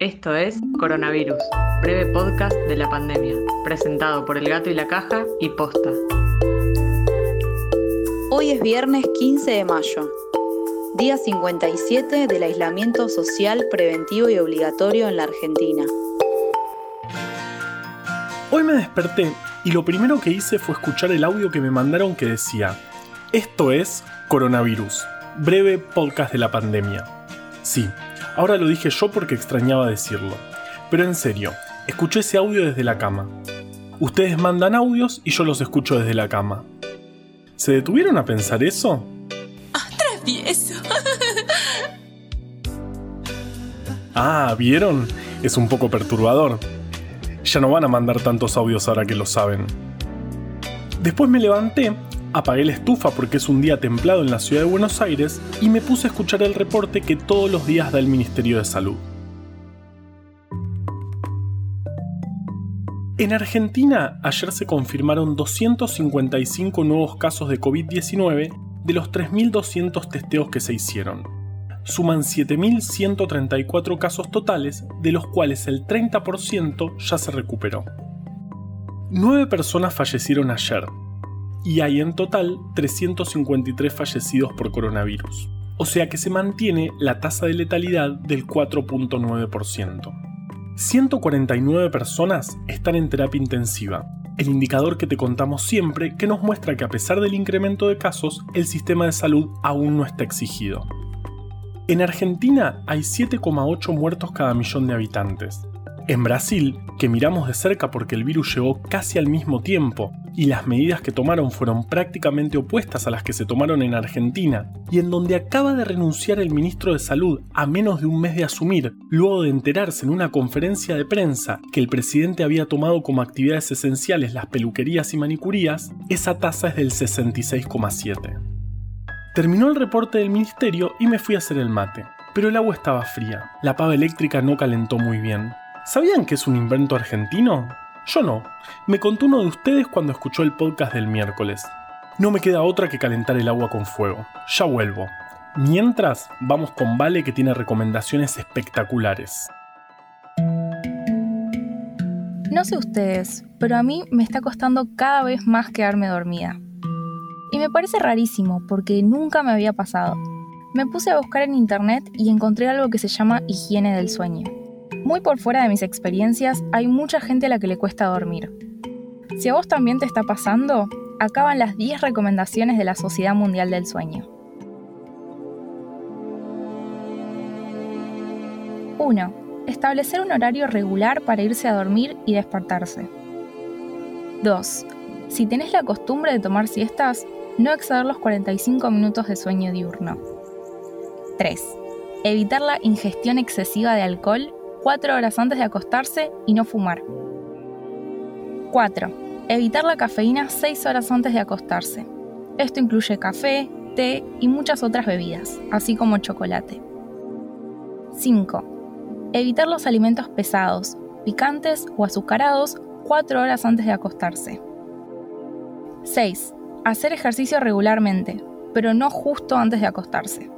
Esto es Coronavirus, breve podcast de la pandemia, presentado por El Gato y la Caja y Posta. Hoy es viernes 15 de mayo, día 57 del aislamiento social preventivo y obligatorio en la Argentina. Hoy me desperté y lo primero que hice fue escuchar el audio que me mandaron que decía, esto es Coronavirus, breve podcast de la pandemia. Sí, Ahora lo dije yo porque extrañaba decirlo. Pero en serio, escuché ese audio desde la cama. Ustedes mandan audios y yo los escucho desde la cama. ¿Se detuvieron a pensar eso? ¡Ah, travieso! ah, ¿vieron? Es un poco perturbador. Ya no van a mandar tantos audios ahora que lo saben. Después me levanté Apagué la estufa porque es un día templado en la ciudad de Buenos Aires y me puse a escuchar el reporte que todos los días da el Ministerio de Salud. En Argentina, ayer se confirmaron 255 nuevos casos de COVID-19 de los 3.200 testeos que se hicieron. Suman 7.134 casos totales, de los cuales el 30% ya se recuperó. Nueve personas fallecieron ayer, y hay en total 353 fallecidos por coronavirus. O sea que se mantiene la tasa de letalidad del 4.9%. 149 personas están en terapia intensiva, el indicador que te contamos siempre que nos muestra que a pesar del incremento de casos, el sistema de salud aún no está exigido. En Argentina hay 7,8 muertos cada millón de habitantes, en Brasil, que miramos de cerca porque el virus llegó casi al mismo tiempo y las medidas que tomaron fueron prácticamente opuestas a las que se tomaron en Argentina, y en donde acaba de renunciar el ministro de Salud a menos de un mes de asumir, luego de enterarse en una conferencia de prensa que el presidente había tomado como actividades esenciales las peluquerías y manicurías, esa tasa es del 66,7. Terminó el reporte del ministerio y me fui a hacer el mate, pero el agua estaba fría, la pava eléctrica no calentó muy bien, ¿Sabían que es un invento argentino? Yo no. Me contó uno de ustedes cuando escuchó el podcast del miércoles. No me queda otra que calentar el agua con fuego. Ya vuelvo. Mientras, vamos con Vale que tiene recomendaciones espectaculares. No sé ustedes, pero a mí me está costando cada vez más quedarme dormida. Y me parece rarísimo porque nunca me había pasado. Me puse a buscar en internet y encontré algo que se llama higiene del sueño. Muy por fuera de mis experiencias, hay mucha gente a la que le cuesta dormir. Si a vos también te está pasando, acaban las 10 recomendaciones de la Sociedad Mundial del Sueño. 1. Establecer un horario regular para irse a dormir y despertarse. 2. Si tenés la costumbre de tomar siestas, no exceder los 45 minutos de sueño diurno. 3. Evitar la ingestión excesiva de alcohol 4 horas antes de acostarse y no fumar. 4. Evitar la cafeína 6 horas antes de acostarse. Esto incluye café, té y muchas otras bebidas, así como chocolate. 5. Evitar los alimentos pesados, picantes o azucarados 4 horas antes de acostarse. 6. Hacer ejercicio regularmente, pero no justo antes de acostarse.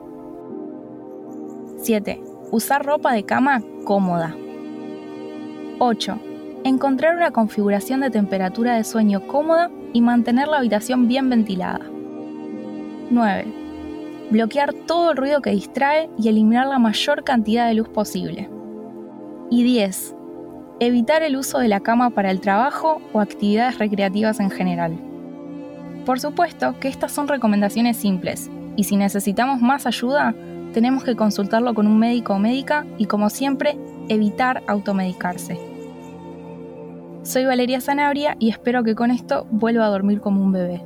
7 usar ropa de cama cómoda. 8. Encontrar una configuración de temperatura de sueño cómoda y mantener la habitación bien ventilada. 9. Bloquear todo el ruido que distrae y eliminar la mayor cantidad de luz posible. Y 10. Evitar el uso de la cama para el trabajo o actividades recreativas en general. Por supuesto que estas son recomendaciones simples, y si necesitamos más ayuda, tenemos que consultarlo con un médico o médica y como siempre, evitar automedicarse. Soy Valeria Zanabria y espero que con esto vuelva a dormir como un bebé.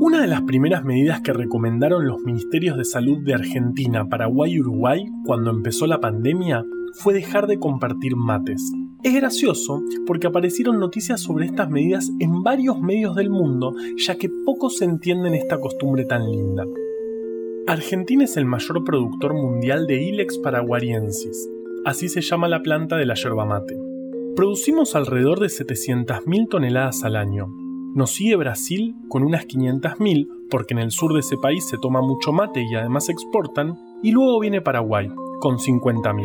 Una de las primeras medidas que recomendaron los ministerios de salud de Argentina, Paraguay y Uruguay cuando empezó la pandemia fue dejar de compartir mates. Es gracioso porque aparecieron noticias sobre estas medidas en varios medios del mundo, ya que pocos entienden esta costumbre tan linda. Argentina es el mayor productor mundial de Ilex paraguariensis, así se llama la planta de la yerba mate. Producimos alrededor de 700.000 toneladas al año. Nos sigue Brasil con unas 500.000 porque en el sur de ese país se toma mucho mate y además exportan, y luego viene Paraguay, con 50.000.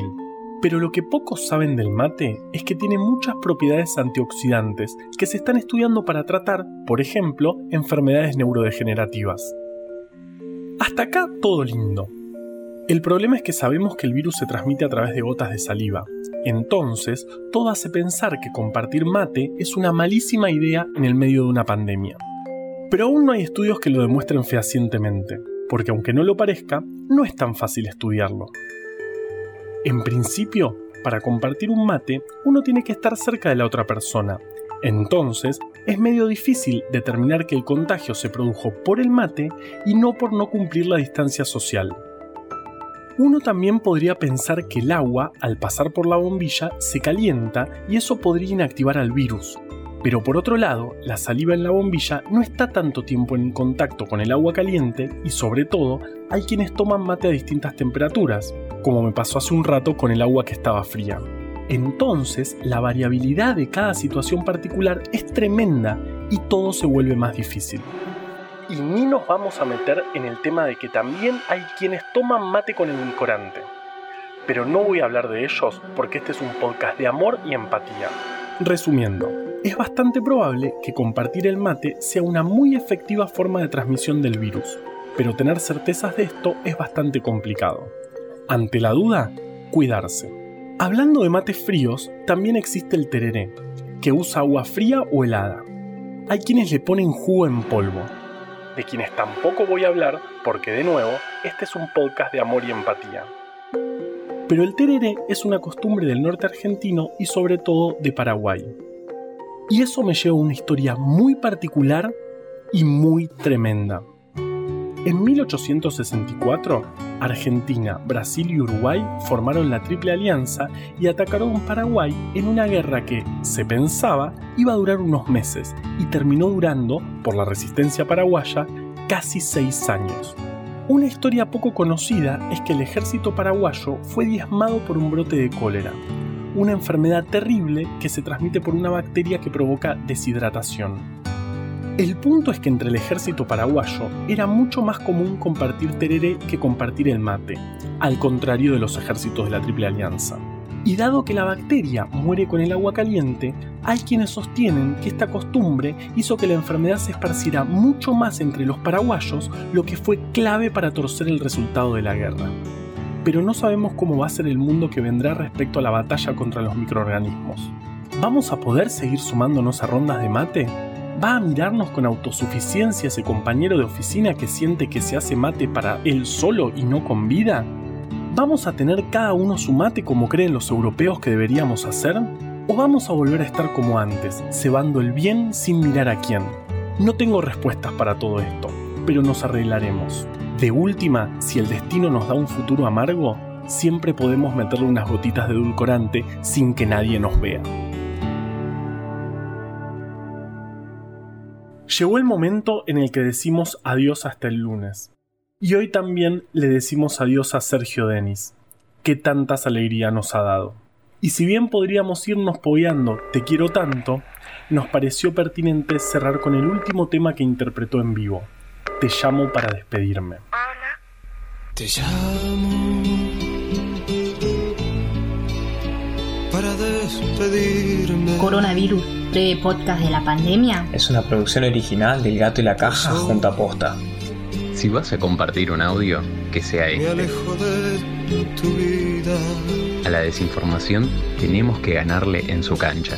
Pero lo que pocos saben del mate es que tiene muchas propiedades antioxidantes que se están estudiando para tratar, por ejemplo, enfermedades neurodegenerativas. Hasta acá todo lindo. El problema es que sabemos que el virus se transmite a través de gotas de saliva. Entonces, todo hace pensar que compartir mate es una malísima idea en el medio de una pandemia. Pero aún no hay estudios que lo demuestren fehacientemente, porque aunque no lo parezca, no es tan fácil estudiarlo. En principio, para compartir un mate, uno tiene que estar cerca de la otra persona. Entonces, es medio difícil determinar que el contagio se produjo por el mate y no por no cumplir la distancia social. Uno también podría pensar que el agua, al pasar por la bombilla, se calienta y eso podría inactivar al virus. Pero por otro lado, la saliva en la bombilla no está tanto tiempo en contacto con el agua caliente y sobre todo hay quienes toman mate a distintas temperaturas, como me pasó hace un rato con el agua que estaba fría. Entonces, la variabilidad de cada situación particular es tremenda y todo se vuelve más difícil. Y ni nos vamos a meter en el tema de que también hay quienes toman mate con edulcorante. Pero no voy a hablar de ellos porque este es un podcast de amor y empatía. Resumiendo, es bastante probable que compartir el mate sea una muy efectiva forma de transmisión del virus, pero tener certezas de esto es bastante complicado. Ante la duda, cuidarse. Hablando de mates fríos, también existe el tereré, que usa agua fría o helada. Hay quienes le ponen jugo en polvo, de quienes tampoco voy a hablar porque de nuevo, este es un podcast de amor y empatía. Pero el tereré es una costumbre del norte argentino y sobre todo de Paraguay. Y eso me lleva a una historia muy particular y muy tremenda. En 1864, Argentina, Brasil y Uruguay formaron la Triple Alianza y atacaron Paraguay en una guerra que, se pensaba, iba a durar unos meses y terminó durando, por la resistencia paraguaya, casi seis años. Una historia poco conocida es que el ejército paraguayo fue diezmado por un brote de cólera, una enfermedad terrible que se transmite por una bacteria que provoca deshidratación. El punto es que entre el ejército paraguayo era mucho más común compartir tereré que compartir el mate, al contrario de los ejércitos de la Triple Alianza. Y dado que la bacteria muere con el agua caliente, hay quienes sostienen que esta costumbre hizo que la enfermedad se esparciera mucho más entre los paraguayos, lo que fue clave para torcer el resultado de la guerra. Pero no sabemos cómo va a ser el mundo que vendrá respecto a la batalla contra los microorganismos. ¿Vamos a poder seguir sumándonos a rondas de mate? ¿Va a mirarnos con autosuficiencia ese compañero de oficina que siente que se hace mate para él solo y no con vida? ¿Vamos a tener cada uno su mate como creen los europeos que deberíamos hacer? ¿O vamos a volver a estar como antes, cebando el bien sin mirar a quién? No tengo respuestas para todo esto, pero nos arreglaremos. De última, si el destino nos da un futuro amargo, siempre podemos meterle unas gotitas de edulcorante sin que nadie nos vea. Llegó el momento en el que decimos adiós hasta el lunes. Y hoy también le decimos adiós a Sergio Denis, que tantas alegría nos ha dado. Y si bien podríamos irnos pogueando Te quiero tanto, nos pareció pertinente cerrar con el último tema que interpretó en vivo, Te llamo para despedirme. Te llamo despedirme. Coronavirus, breve podcast de la pandemia. Es una producción original del Gato y la Caja junto a Posta. Si vas a compartir un audio, que sea Me este. alejo de tu vida. A la desinformación tenemos que ganarle en su cancha.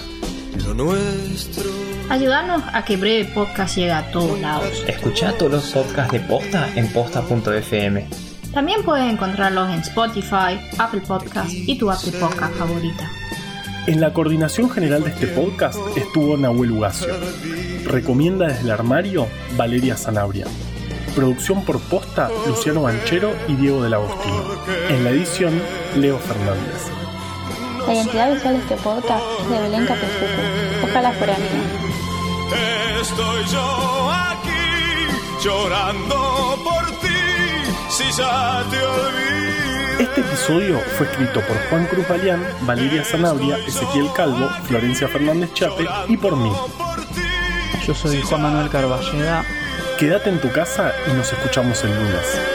Lo nuestro. Ayúdanos a que breve podcast llegue a todos lados. Escucha todos los podcasts de Posta en posta.fm. También puedes encontrarlos en Spotify, Apple Podcast y tu Apple Podcast favorita. En la coordinación general de este podcast estuvo Nahuel Ugacio. Recomienda desde el armario Valeria Zanabria. Producción por posta Luciano Banchero y Diego del Agostino. En la edición Leo Fernández. La identidad visual de este podcast es de Belén Capefucu. Ojalá fuera mía. Estoy yo aquí llorando por ti. Si ya te olvidé. Este episodio fue escrito por Juan Cruz Balián, Valeria Zanabria, Ezequiel Calvo, Florencia Fernández Chape y por mí. Yo soy Juan Manuel Carballeda. Quédate en tu casa y nos escuchamos el lunes.